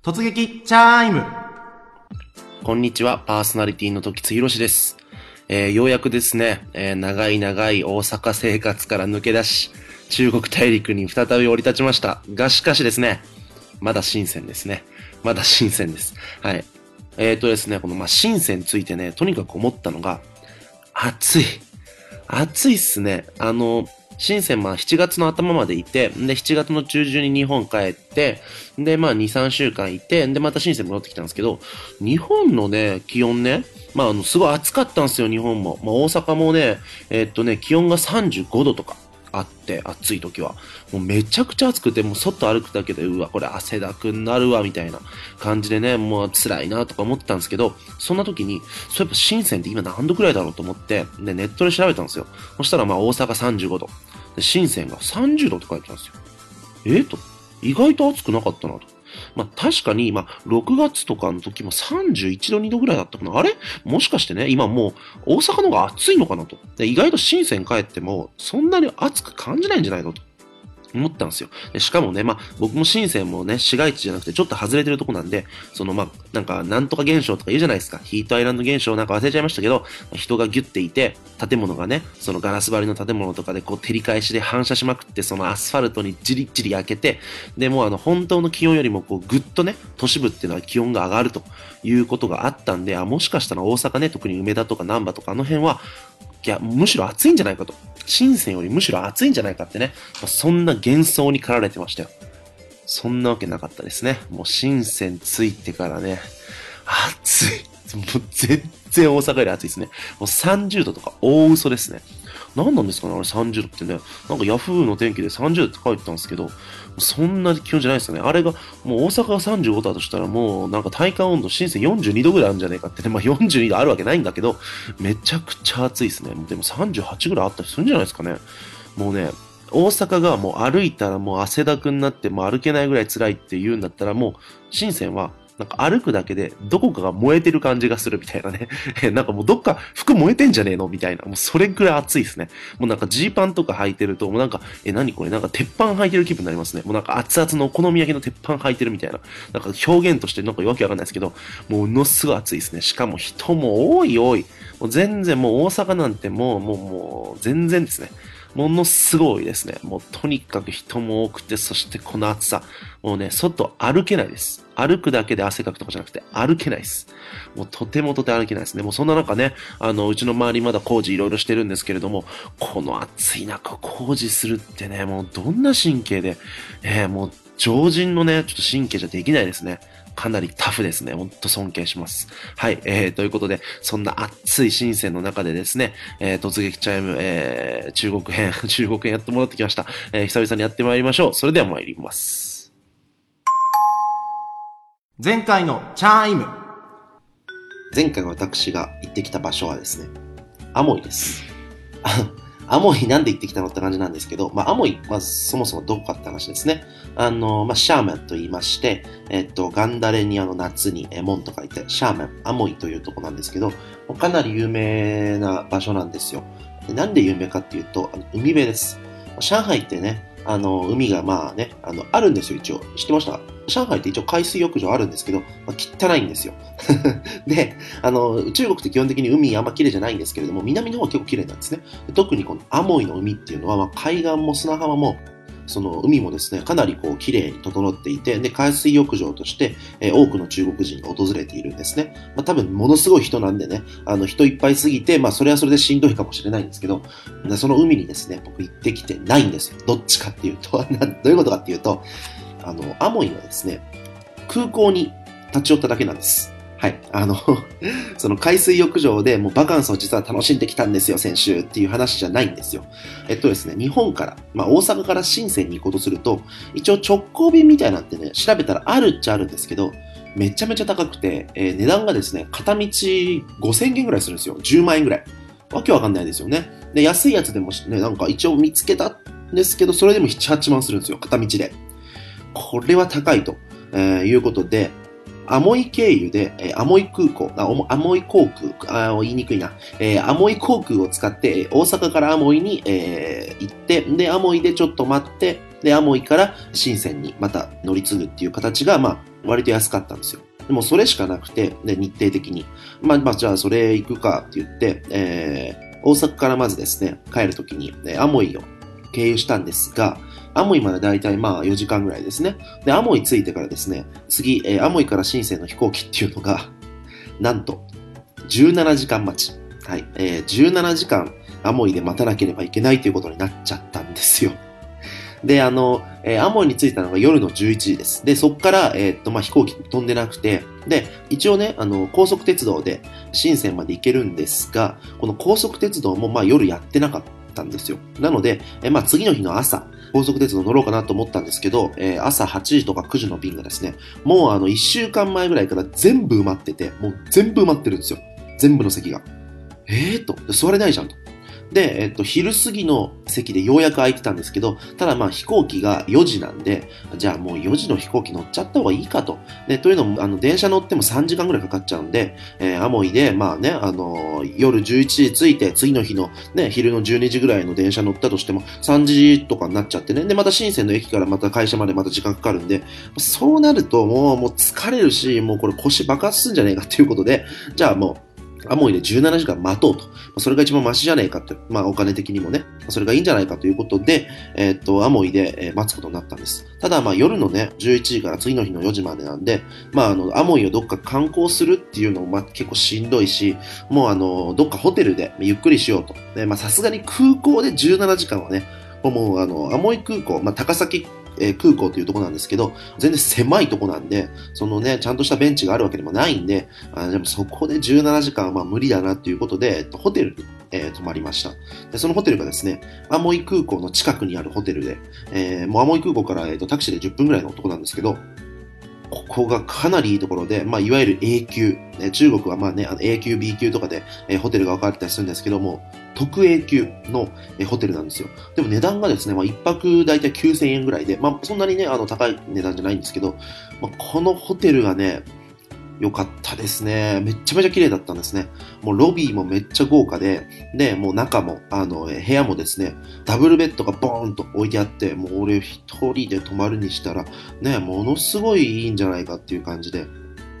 突撃チャイムこんにちは、パーソナリティの時津博です。えー、ようやくですね、えー、長い長い大阪生活から抜け出し、中国大陸に再び降り立ちました。がしかしですね、まだ新鮮ですね。まだ新鮮です。はい。えっ、ー、とですね、この、まあ、新鮮についてね、とにかく思ったのが、暑い。暑いっすね。あの、深センまあ7月の頭までいて、で、7月の中旬に日本帰って、で、まあ2、3週間いて、で、また深セン戻ってきたんですけど、日本のね、気温ね、まあ、あの、すごい暑かったんですよ、日本も。まあ、大阪もね、えー、っとね、気温が35度とか。あって、暑い時は。もうめちゃくちゃ暑くて、もう外歩くだけで、うわ、これ汗だくになるわ、みたいな感じでね、もう辛いなとか思ってたんですけど、そんな時に、そういえば深センって今何度くらいだろうと思って、で、ネットで調べたんですよ。そしたらまあ大阪35度。で、深センが30度って書いてたんですよ。えと。意外と暑くなかったなと。まあ確かに、まあ6月とかの時も31度2度ぐらいだったかな。あれ？もしかしてね、今もう大阪の方が暑いのかなと。で意外と深セン帰ってもそんなに暑く感じないんじゃないのと。思ったんですよ。でしかもね、まあ、僕も深センもね、市街地じゃなくてちょっと外れてるとこなんで、そのまあ、なんか、なんとか現象とか言うじゃないですか。ヒートアイランド現象なんか忘れちゃいましたけど、人がギュッていて、建物がね、そのガラス張りの建物とかでこう照り返しで反射しまくって、そのアスファルトにじりじり焼けて、で、もうあの、本当の気温よりもこう、ぐっとね、都市部っていうのは気温が上がるということがあったんで、あ、もしかしたら大阪ね、特に梅田とか難波とかあの辺は、いや、むしろ暑いんじゃないかと。深センよりむしろ暑いんじゃないかってね、まあ、そんな幻想に駆られてましたよ。そんなわけなかったですね。もう深センついてからね、暑い。もう全然大阪より暑いですね。もう30度とか大嘘ですね。何なんですかねあれ30度ってね。なんかヤフーの天気で30度って書いてたんですけど、そんな気温じゃないですよね。あれが、もう大阪が35度だとしたらもうなんか体感温度、深セ42度ぐらいあるんじゃないかってね。まあ42度あるわけないんだけど、めちゃくちゃ暑いですね。でも38ぐらいあったりするんじゃないですかね。もうね、大阪がもう歩いたらもう汗だくになってもう歩けないぐらい辛いって言うんだったらもう、深センはなんか歩くだけでどこかが燃えてる感じがするみたいなね。なんかもうどっか服燃えてんじゃねえのみたいな。もうそれくらい暑いですね。もうなんかジーパンとか履いてると、もうなんか、え、何これ？なんか鉄板履いてる気分になりますね。もうなんか熱々のお好み焼きの鉄板履いてるみたいな。なんか表現としてなんかわけわかんないですけど、もうものすごい暑いですね。しかも人も多い多い。もう全然もう大阪なんてもう、もう、もう全然ですね。ものすごいですね。もうとにかく人も多くて、そしてこの暑さ。もうね、外歩けないです。歩くだけで汗かくとかじゃなくて歩けないです。もうとてもとて歩けないですね。もうそんな中ね、あの、うちの周りまだ工事いろいろしてるんですけれども、この暑い中工事するってね、もうどんな神経で、えー、もう常人のね、ちょっと神経じゃできないですね。かなりタフですね。ほんと尊敬します。はい。えー、ということで、そんな熱い新鮮の中でですね、えー、突撃チャイム、えー、中国編、中国編やって戻ってきました。えー、久々にやってまいりましょう。それでは参ります。前回のチャイム。前回私が行ってきた場所はですね、アモイです。アモイなんで行ってきたのって感じなんですけど、まあ、アモイ、まずそもそもどこかって話ですね。あの、まあ、シャーメンと言いまして、えっと、ガンダレにあの夏にえ門と書いて、シャーメン、アモイというとこなんですけど、かなり有名な場所なんですよ。でなんで有名かっていうと、あの海辺です。上海ってね、あの、海がまあね、あの、あるんですよ、一応。知ってました？上海って一応海水浴場あるんですけど、まあ、汚いんですよ。で、あの、中国って基本的に海あんま綺麗じゃないんですけれども、南の方は結構綺麗なんですね。特にこのアモイの海っていうのは、まあ、海岸も砂浜もその海もですね、かなりこう綺麗に整っていて、で、海水浴場として、えー、多くの中国人が訪れているんですね。まあ多分ものすごい人なんでね、あの人いっぱいすぎて、まあそれはそれでしんどいかもしれないんですけど、その海にですね、僕行ってきてないんですよ。どっちかっていうと、どういうことかっていうと、あの、アモイはですね、空港に立ち寄っただけなんです。はい。あの その海水浴場でもうバカンスを実は楽しんできたんですよ、先週っていう話じゃないんですよ。えっとですね、日本から、まあ大阪から深センに行こうとすると、一応直行便みたいなんてね、調べたらあるっちゃあるんですけど、めちゃめちゃ高くて、えー、値段がですね、片道5000円ぐらいするんですよ。10万円ぐらい。わけわかんないですよね。で、安いやつでもね、なんか一応見つけたんですけど、それでも7、8万するんですよ、片道で。これは高いと、え、いうことで、アモイ経由で、えー、アモイ空港、あアモイ航空、あ言いにくいな、えー、アモイ航空を使って、大阪からアモイに、えー、行って、で、アモイでちょっと待って、で、アモイから深センにまた乗り継ぐっていう形が、まあ、割と安かったんですよ。でもそれしかなくて、で、日程的に。まあ、まあ、じゃあそれ行くかって言って、えー、大阪からまずですね、帰るときに、アモイを経由したんですが、アモイまでだいたいまあ4時間ぐらいですね。で、アモイ着いてからですね、次、えー、アモイから深センの飛行機っていうのが、なんと、17時間待ち。はい。えー、17時間、アモイで待たなければいけないということになっちゃったんですよ。で、あの、えー、アモイに着いたのが夜の11時です。で、そっから、えー、っと、まあ、飛行機飛んでなくて、で、一応ね、あの、高速鉄道で深センまで行けるんですが、この高速鉄道も、まあ、夜やってなかったたんですよ。なので、え、まあ、次の日の朝、高速鉄道乗ろうかなと思ったんですけど、えー、朝8時とか9時の便がですね、もうあの、1週間前ぐらいから全部埋まってて、もう全部埋まってるんですよ。全部の席が。えーと、座れないじゃんと。で、えっと、昼過ぎの席でようやく空いてたんですけど、ただまあ飛行機が4時なんで、じゃあもう4時の飛行機乗っちゃった方がいいかと。で、というのも、あの、電車乗っても3時間ぐらいかかっちゃうんで、えー、アモイで、まあね、あのー、夜11時着いて、次の日のね、昼の12時ぐらいの電車乗ったとしても、3時とかになっちゃってね。で、また深センの駅からまた会社までまた時間かかるんで、そうなるともう、もう疲れるし、もうこれ腰爆発すんじゃねえかっていうことで、じゃあもう、アモイで17時間待とうと。それが一番マシじゃねえかって、まあお金的にもね、それがいいんじゃないかということで、えー、っと、アモイで、待つことになったんです。ただまあ夜のね、11時から次の日の4時までなんで、まああの、アモイをどっか観光するっていうのもまあ結構しんどいし、もうあの、どっかホテルでゆっくりしようと。でまあさすがに空港で17時間はね、もうあの、アモイ空港、まあ高崎えー、空港というとこなんですけど、全然狭いとこなんで、そのね、ちゃんとしたベンチがあるわけでもないんで、あでもそこで17時間はまあ無理だなっていうことで、ホテルに、えー、泊まりましたで。そのホテルがですね、アモイ空港の近くにあるホテルで、えー、もうアモイ空港から、えーと、タクシーで10分ぐらいのとこなんですけど、ここがかなりいいところで、まあ、いわゆる A 級、中国はまあね、あの A 級、B 級とかで、えー、ホテルが分かれたりするんですけども、特 A 級の、えー、ホテルなんですよ。でも値段がですね、まあ、1泊だいたい9000円ぐらいで、まあ、そんなにね、あの、高い値段じゃないんですけど、まあ、このホテルがね、良かったですね。めっちゃめちゃ綺麗だったんですね。もうロビーもめっちゃ豪華で、で、もう中も、あの、部屋もですね、ダブルベッドがボーンと置いてあって、もう俺一人で泊まるにしたら、ね、ものすごいいいんじゃないかっていう感じで。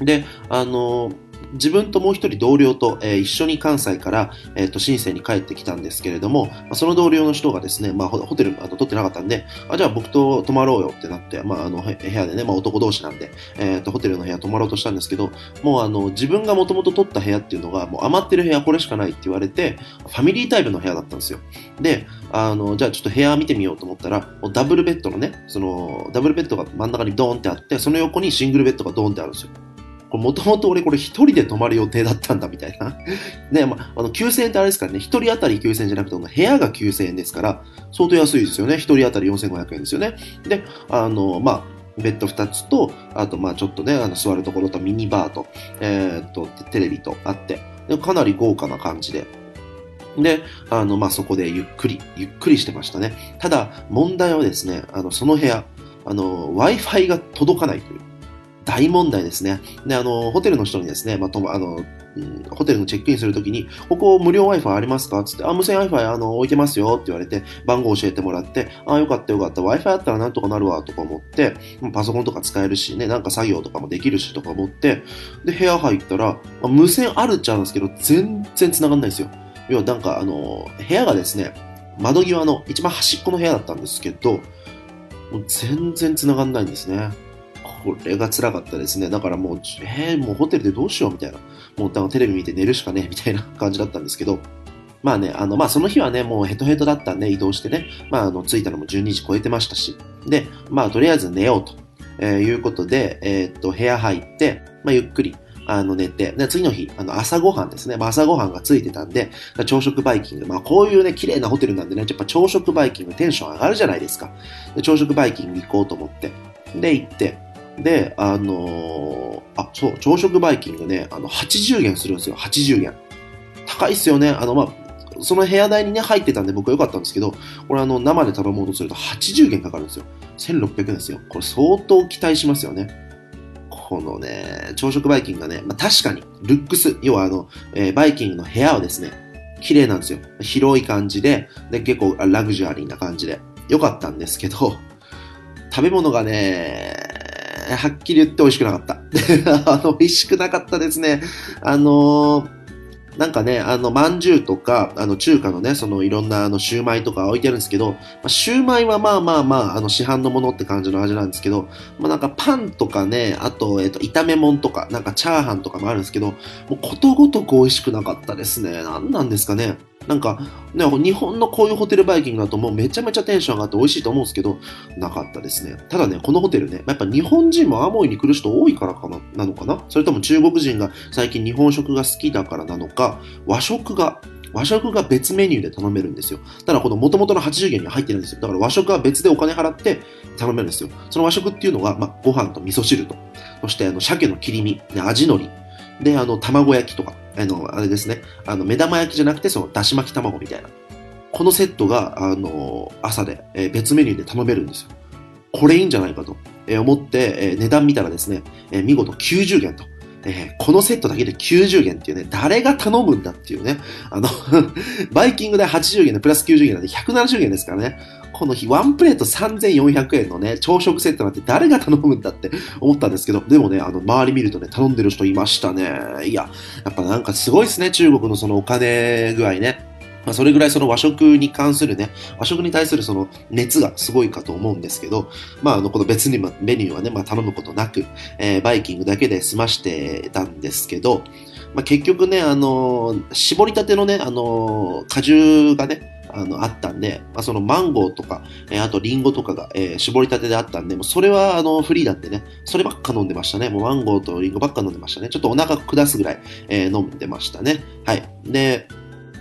で、あの自分ともう一人同僚と、えー、一緒に関西から、えっ、ー、と、深センに帰ってきたんですけれども、まあ、その同僚の人がですね、まあ、ホテル、あの、取ってなかったんで、あ、じゃあ僕と泊まろうよってなって、まあ、あの、部屋でね、まあ、男同士なんで、えっ、ー、と、ホテルの部屋泊まろうとしたんですけど、もうあの、自分がもともと取った部屋っていうのが、もう余ってる部屋これしかないって言われて、ファミリータイプの部屋だったんですよ。で、あの、じゃあちょっと部屋見てみようと思ったら、もうダブルベッドのね、その、ダブルベッドが真ん中にドーンってあって、その横にシングルベッドがドーンってあるんですよ。もともと俺これ一人で泊まる予定だったんだみたいな。ね、まあ、の、9000円ってあれですからね、一人当たり9000円じゃなくて、部屋が9000円ですから、相当安いですよね。一人当たり4500円ですよね。で、あの、まあ、ベッド2つと、あと、まちょっとね、あの座るところとミニバーと、えー、っと、テレビとあって、かなり豪華な感じで。で、あの、まあそこでゆっくり、ゆっくりしてましたね。ただ、問題はですね、あの、その部屋、あの、Wi-Fi が届かないという。大問題ですね。で、あの、ホテルの人にですね、まあ、とあの、うん、ホテルのチェックインするときに、ここ無料 Wi-Fi ありますか？つって、あ、無線 Wi-Fi あの置いてますよって言われて、番号教えてもらって、あ、よかったよかった、Wi-Fi あったらなんとかなるわとか思って、パソコンとか使えるしね、なんか作業とかもできるしとか思って、で、部屋入ったら、ま、無線あるっちゃうんですけど、全然繋がんないんですよ。要はなんかあの、部屋がですね、窓際の一番端っこの部屋だったんですけど、もう全然繋がんないんですね。これが辛かったですね。だからもう、えー、もうホテルでどうしようみたいな。もうだからテレビ見て寝るしかねみたいな 感じだったんですけど、まあね、あの、まあその日はね、もうヘトヘトだったんで移動してね、まああの、着いたのも12時超えてましたし、で、まあとりあえず寝ようと、えー、いうことで、えー、っと、部屋入って、まあゆっくり、あの、寝て、で、次の日、あの、朝ごはんですね。まあ、朝ごはんがついてたんで、朝食バイキング。まあ、こういうね、綺麗なホテルなんでね、やっぱ朝食バイキングテンション上がるじゃないですか。で朝食バイキング行こうと思って。で、行って、で、あのー、あ、そう、朝食バイキングね、あの、80元するんですよ、80元。高いっすよね。あの、まあ、その部屋代にね、入ってたんで僕は良かったんですけど、これあの、生で頼もうとすると80元かかるんですよ。1600円ですよ。これ相当期待しますよね。このね、朝食バイキングがね、まあ、確かに、ルックス、要はあの、えー、バイキングの部屋はですね、綺麗なんですよ。広い感じで、で、結構ラグジュアリーな感じで、良かったんですけど、食べ物がね、はっきり言って美味しくなかった。あの、美味しくなかったですね。あのーなんかね、あの、まんじゅうとか、あの、中華のね、その、いろんな、あの、シューマイとか置いてあるんですけど、まあ、シューマイはまあまあまあ、あの、市販のものって感じの味なんですけど、まあなんかパンとかね、あと、えっ、と、炒め物とか、なんかチャーハンとかもあるんですけど、もうことごとく美味しくなかったですね。なんなんですかね。なんか、ね、日本のこういうホテルバイキングだともうめちゃめちゃテンション上がって美味しいと思うんですけど、なかったですね。ただね、このホテルね、やっぱ日本人もアモイに来る人多いからかな、なのかなそれとも中国人が最近日本食が好きだからなのか、和食が和食が別メニューで頼めるんですよ。ただこの元々の80元には入ってるんですよ。だから和食は別でお金払って頼めるんですよ。その和食っていうのが、まあ、ご飯と味噌汁と、そしてあの鮭の切り身、ね、味のり、で、あの、卵焼きとか、あの、あれですね、あの、目玉焼きじゃなくて、その、だし巻き卵みたいな。このセットが、あの、朝で、えー別メニューで頼めるんですよ。これいいんじゃないかと、えー思って、えー値段見たらですね、え見事90元と。えこのセットだけで90元っていうね、誰が頼むんだっていうね、あの、バイキングで80元でプラス90元なんで170元ですからね、この日ワンプレート3400円のね、朝食セットなんて誰が頼むんだって思ったんですけど、でもね、あの、周り見るとね、頼んでる人いましたね。いや、やっぱなんかすごいですね、中国のそのお金具合ね。まあ、それぐらいその和食に関するね、和食に対するその熱がすごいかと思うんですけど、まあ、あの、この別にメニューはね、まあ、頼むことなく、えーバイキングだけで済ましてたんですけど、まあ、結局ね、あのー絞りたてのね、あのー果汁がね、あの、あったんで、まあ、そのマンゴーとか、えーあとリンゴとかが、えー絞りたてであったんで、もうそれはあの、フリーだってね、そればっか飲んでましたね。もうマンゴーとリンゴばっか飲んでましたね。ちょっとお腹下すぐらい、えー飲んでましたね。はい。で、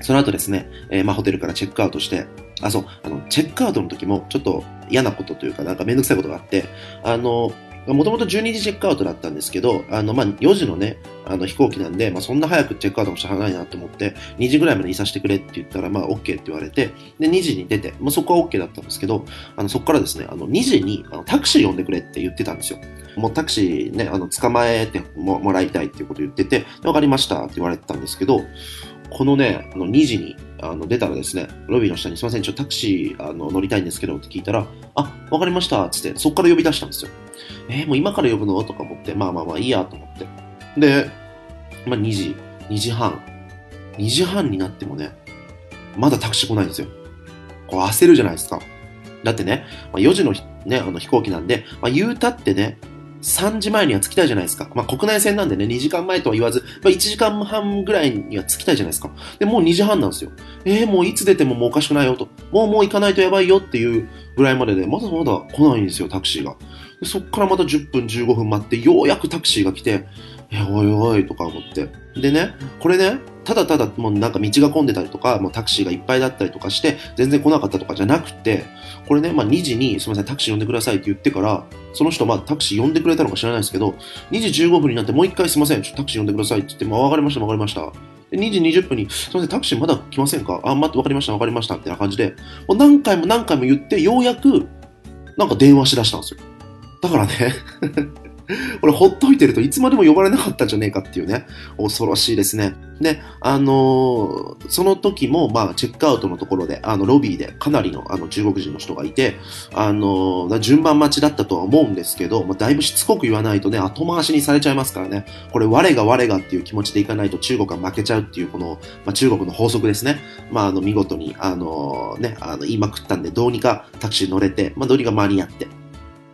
その後ですね、えまあ、ホテルからチェックアウトして、あ、そう、あの、チェックアウトの時も、ちょっと嫌なことというか、なんかめんどくさいことがあって、あの、もともと12時チェックアウトだったんですけど、あの、まあ、4時のね、あの飛行機なんで、まあ、そんな早くチェックアウトもしゃあないなと思って、2時ぐらいまでいさせてくれって言ったら、まあ、OK って言われて、で、2時に出て、まあ、そこは OK だったんですけど、あの、そこからですね、あの、2時にあのタクシー呼んでくれって言ってたんですよ。もうタクシーね、あの、捕まえてももらいたいっていうこと言ってて、わかりましたって言われてたんですけど、このね、あの2時にあの出たらですね、ロビーの下にすいません、ちょっとタクシーあの乗りたいんですけどって聞いたら、あ、わかりましたつって、そこから呼び出したんですよ。えーもう今から呼ぶの？とか思って、まあまあまあいいやと思って。で、まあ2時、2時半。2時半になってもね、まだタクシー来ないんですよ。こう焦るじゃないですか。だってね、まあ、4時の,、ね、あの飛行機なんで、まあ、言うたってね、3時前には着きたいじゃないですか。まあ、国内線なんでね、2時間前とは言わず、まあ、1時間半ぐらいには着きたいじゃないですか。で、もう2時半なんですよ。えー、もういつ出てももうおかしくないよと。もうもう行かないとやばいよっていうぐらいまでで、まだまだ来ないんですよ、タクシーが。でそっからまた10分15分待って、ようやくタクシーが来て、え、おいおいとか思って。でね、これね、ただただもうなんか道が混んでたりとか、もうタクシーがいっぱいだったりとかして、全然来なかったとかじゃなくて、これね、まあ2時にすみません、タクシー呼んでくださいって言ってから、その人まあタクシー呼んでくれたのか知らないですけど、2時15分になってもう一回すみません、ちょっとタクシー呼んでくださいって言って、まあわかりました、わかりました。で2時20分に、すみません、タクシーまだ来ませんか？あ、待って、わかりました、わかりました、みたいな感じで、もう何回も何回も言って、ようやく、なんか電話しだしたんですよ。だからね、これほっといてるといつまでも呼ばれなかったんじゃねえかっていうね、恐ろしいですね。で、あのーその時も、まあ、チェックアウトのところで、あの、ロビーでかなりの、あの、中国人の人がいて、あのー順番待ちだったとは思うんですけど、まあ、だいぶしつこく言わないとね、後回しにされちゃいますからね、これ、我が我がっていう気持ちでいかないと中国は負けちゃうっていう、この、まあ、中国の法則ですね。まあ、あの、見事に、あのーね、あの、言いまくったんで、どうにかタクシー乗れて、まあ、どうにか間に合って。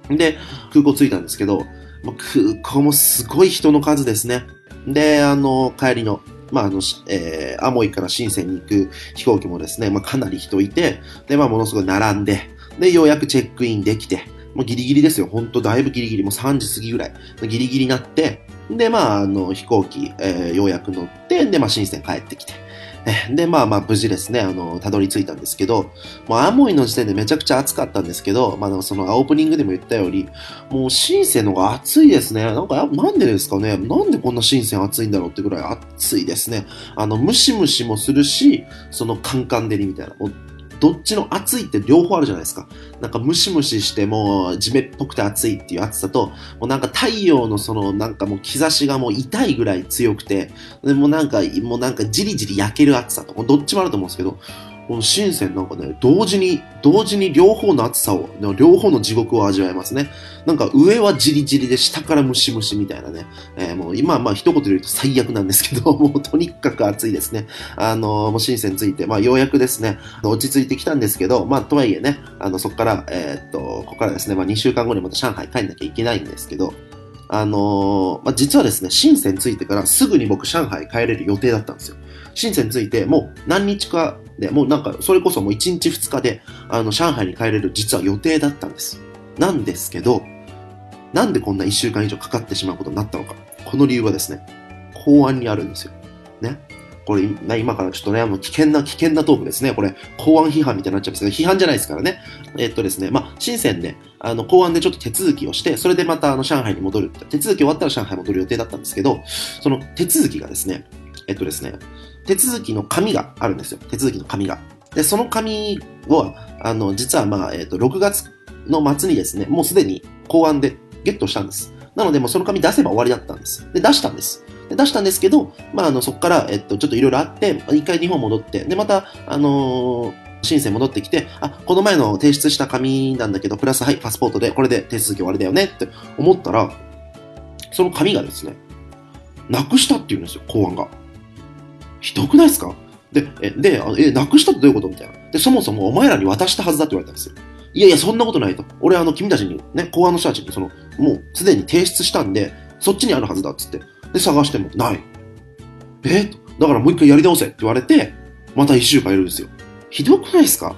で、空港着いたんですけど、空港もすごい人の数ですね。で、あの、帰りの、まあ、あの、えー、アモイから深センに行く飛行機もですね、まあ、かなり人いて、で、まあ、ものすごい並んで、で、ようやくチェックインできて、もうギリギリですよ。ほんと、だいぶギリギリ、もう3時過ぎぐらい、ギリギリになって、で、まあ、あの、飛行機、えーようやく乗って、で、まあ、深セン帰ってきて、で、まあまあ、無事ですね、あの、たどり着いたんですけど、もう、アモイの時点でめちゃくちゃ暑かったんですけど、まあ、その、オープニングでも言ったより、もう、深セの方が暑いですね。なんか、なんでですかねなんでこんな深セン暑いんだろうってぐらい暑いですね。あの、ムシムシもするし、その、カンカン照りみたいな。どっちの暑いって両方あるじゃないですか。なんかムシムシしてもう地面っぽくて暑いっていう暑さと、もうなんか太陽のそのなんかもう日差しがもう痛いぐらい強くて、でもなんか、もうなんかじりじり焼ける暑さと、どっちもあると思うんですけど、この深センなんかね、同時に、同時に両方の暑さを、両方の地獄を味わえますね。なんか上はじりじりで下からムシムシみたいなね。えー、もう今、まあ一言で言うと最悪なんですけど、もうとにかく暑いですね。あのー、もう深センついて、まあようやくですね、落ち着いてきたんですけど、まあとはいえね、あの、そこから、えー、っと、ここからですね、まあ2週間後にまた上海帰んなきゃいけないんですけど、あのー、まあ、実はですね、深センついてからすぐに僕上海帰れる予定だったんですよ。深センついてもう何日かで、もうなんか、それこそもう1日2日で、あの、上海に帰れる実は予定だったんです。なんですけど、なんでこんな1週間以上かかってしまうことになったのか。この理由はですね、公安にあるんですよ。ね。これ、今からちょっとね、あの、危険な、危険なトークですね。これ、公安批判みたいになっちゃうんですけど、批判じゃないですからね。えっとですね、まあ、深センで、あの、公安でちょっと手続きをして、それでまた、あの、上海に戻る。手続き終わったら上海戻る予定だったんですけど、その手続きがですね、えっとですね、手続きの紙があるんですよ。手続きの紙が。で、その紙を、あの、実はまあ、えっ、と、6月の末にですね、もうすでに公安でゲットしたんです。なので、もうその紙出せば終わりだったんです。で、出したんです。で出したんですけど、まあ、あの、そこから、えっと、ちょっといろいろあって、一回日本戻って、で、また、あのー、申請戻ってきて、あ、この前の提出した紙なんだけど、プラス、はい、パスポートで、これで手続き終わりだよねって思ったら、その紙がですね、なくしたって言うんですよ、公安が。ひどくないですか？で、え、で、え、なくしたってどういうこと？みたいな。で、そもそもお前らに渡したはずだって言われたんですよ。いやいや、そんなことないと。俺、あの、君たちに、ね、公安の人たちに、その、もう、すでに提出したんで、そっちにあるはずだっつって。で、探しても、ない。え？だからもう一回やり直せって言われて、また一週間いるんですよ。ひどくないですか？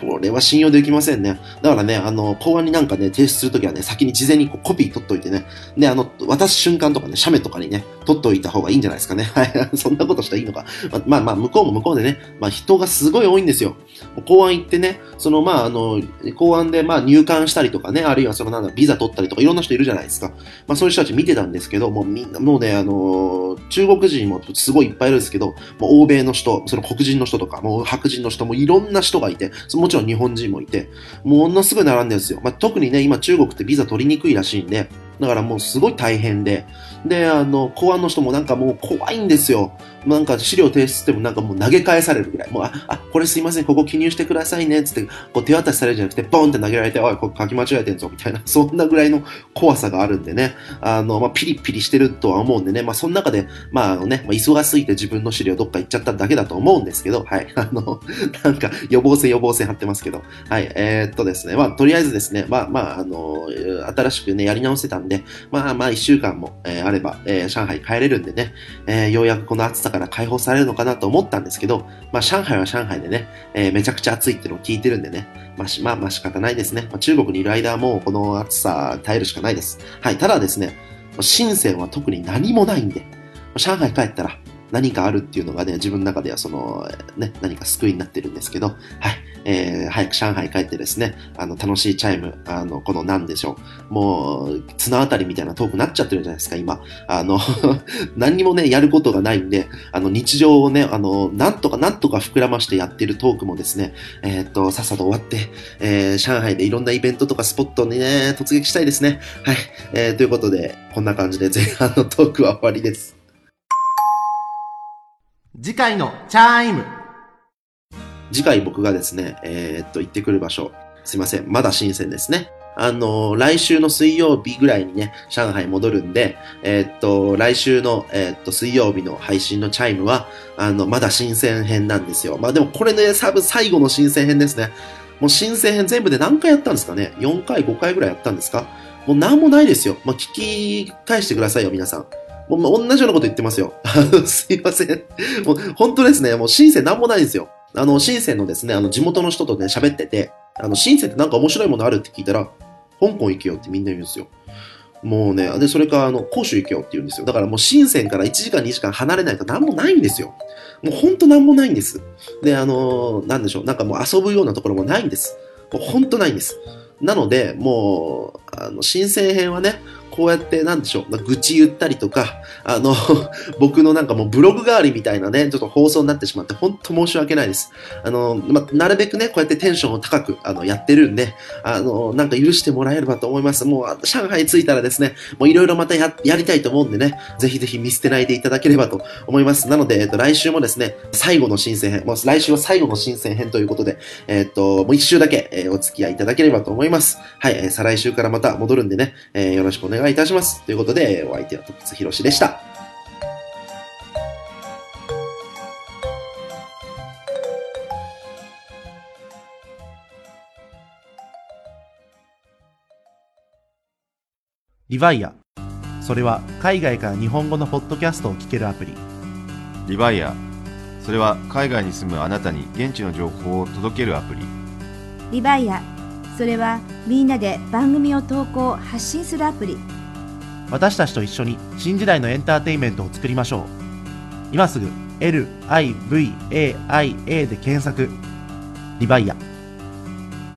これは信用できませんね。だからね、あの、公安になんかね、提出するときはね、先に事前にこうコピー取っといてね、で、あの、渡す瞬間とかね、写メとかにね、取っといた方がいいんじゃないですかね。はい。そんなことしたらいいのか。ままあまあ、向こうも向こうでね、まあ人がすごい多いんですよ。公安行ってね、そのまあ、あの、公安でまあ入管したりとかね、あるいはそのなんだ、ビザ取ったりとかいろんな人いるじゃないですか。まあそういう人たち見てたんですけど、もうみんな、もうね、あの、中国人もすごいいっぱいいるんですけど、もう欧米の人、その黒人の人とか、もう白人の人もいろんな人がいて、もちろん日本人もいて、ものすごい並んでるんですよ。まあ、特にね、今中国ってビザ取りにくいらしいんで、だからもうすごい大変で、で、あの、公安の人もなんかもう怖いんですよ。なんか資料提出してもなんかもう投げ返されるぐらい。もう、あ、あ、これすいません、ここ記入してくださいね、つって、こう手渡しされるじゃなくて、ボンって投げられて、おい、ここ書き間違えてんぞ、みたいな、そんなぐらいの怖さがあるんでね、あの、まあ、ピリピリしてるとは思うんでね、まあ、その中で、まあ、あのね、まあ、忙しすぎて自分の資料どっか行っちゃっただけだと思うんですけど、はい、あの、なんか、予防線予防線貼ってますけど、はい、えー、っとですね、まあ、とりあえずですね、まあ、まあ、あの、新しくね、やり直せたんで、でまあ、まあ、1週間も、えー、あれば、えー、上海帰れるんでね、えー、ようやくこの暑さから解放されるのかなと思ったんですけど、まあ、上海は上海でね、え、めちゃくちゃ暑いっていうのを聞いてるんでね、まあ、まあ、まあ仕方ないですね。まあ、中国にいる間はもうこの暑さ耐えるしかないです。はい。ただですね、深センは特に何もないんで、上海帰ったら何かあるっていうのがね、自分の中ではその、ね、何か救いになってるんですけど、はい。えー、早く上海帰ってですね、あの、楽しいチャイム、あの、この何でしょう。もう、綱渡りみたいなトークになっちゃってるじゃないですか、今。あの 何にもね、やることがないんで、あの、日常をね、あの、なんとかなんとか膨らましてやってるトークもですね、えー、っと、さっさと終わって、えー、上海でいろんなイベントとかスポットにね、突撃したいですね。はい。えー、ということで、こんな感じで前半のトークは終わりです。次回のチャイム次回僕がですね、えー、っと、行ってくる場所、すいません、まだ新鮮ですね。あの、来週の水曜日ぐらいにね、上海戻るんで、えー、っと、来週の、えー、っと、水曜日の配信のチャイムは、あの、まだ新鮮編なんですよ。まあでもこれね、多分最後の新鮮編ですね。もう新鮮編全部で何回やったんですかね ?4 回、5回ぐらいやったんですか？もう何もないですよ。まあ、聞き返してくださいよ、皆さん。もう、同じようなこと言ってますよ。すいません。もう、本当ですね。もう、新鮮何もないんですよ。あの、深セのですね、あの、地元の人とね、喋ってて、あの、深セってなんか面白いものあるって聞いたら、香港行けよってみんな言うんですよ。もうね、で、それか、あの、甲州行けよって言うんですよ。だからもう深セから1時間2時間離れないと何もないんですよ。もうほんと何もないんです。で、あのなんでしょう、なんかもう遊ぶようなところもないんです。もうほんとないんです。なので、もう、あの、新鮮編はね、こうやってなんでしょう、愚痴言ったりとか、あの、僕のなんかもうブログ代わりみたいなね、ちょっと放送になってしまって、本当申し訳ないです。あの、まなるべくね、こうやってテンションを高く、あの、やってるんで、あの、なんか許してもらえればと思います。もう、上海着いたらですね、もういろいろまたや、やりたいと思うんでね、ぜひぜひ見捨てないでいただければと思います。なので、えっと、来週もですね、最後の申請編、もう来週は最後の申請編ということで、えっと、もう一週だけ、えー、お付き合いいただければと思います。はい、えー、再来週からまた戻るんでね、えー、よろしくお願いしますいたします。ということで、お相手は徳津博士でした。リヴァイア。それは海外から日本語のポッドキャストを聞けるアプリ。リヴァイア。それは海外に住むあなたに現地の情報を届けるアプリ。リヴァイア。それはみんなで番組を投稿発信するアプリ私たちと一緒に新時代のエンターテインメントを作りましょう。今すぐ LIVAIA で検索。リバイア。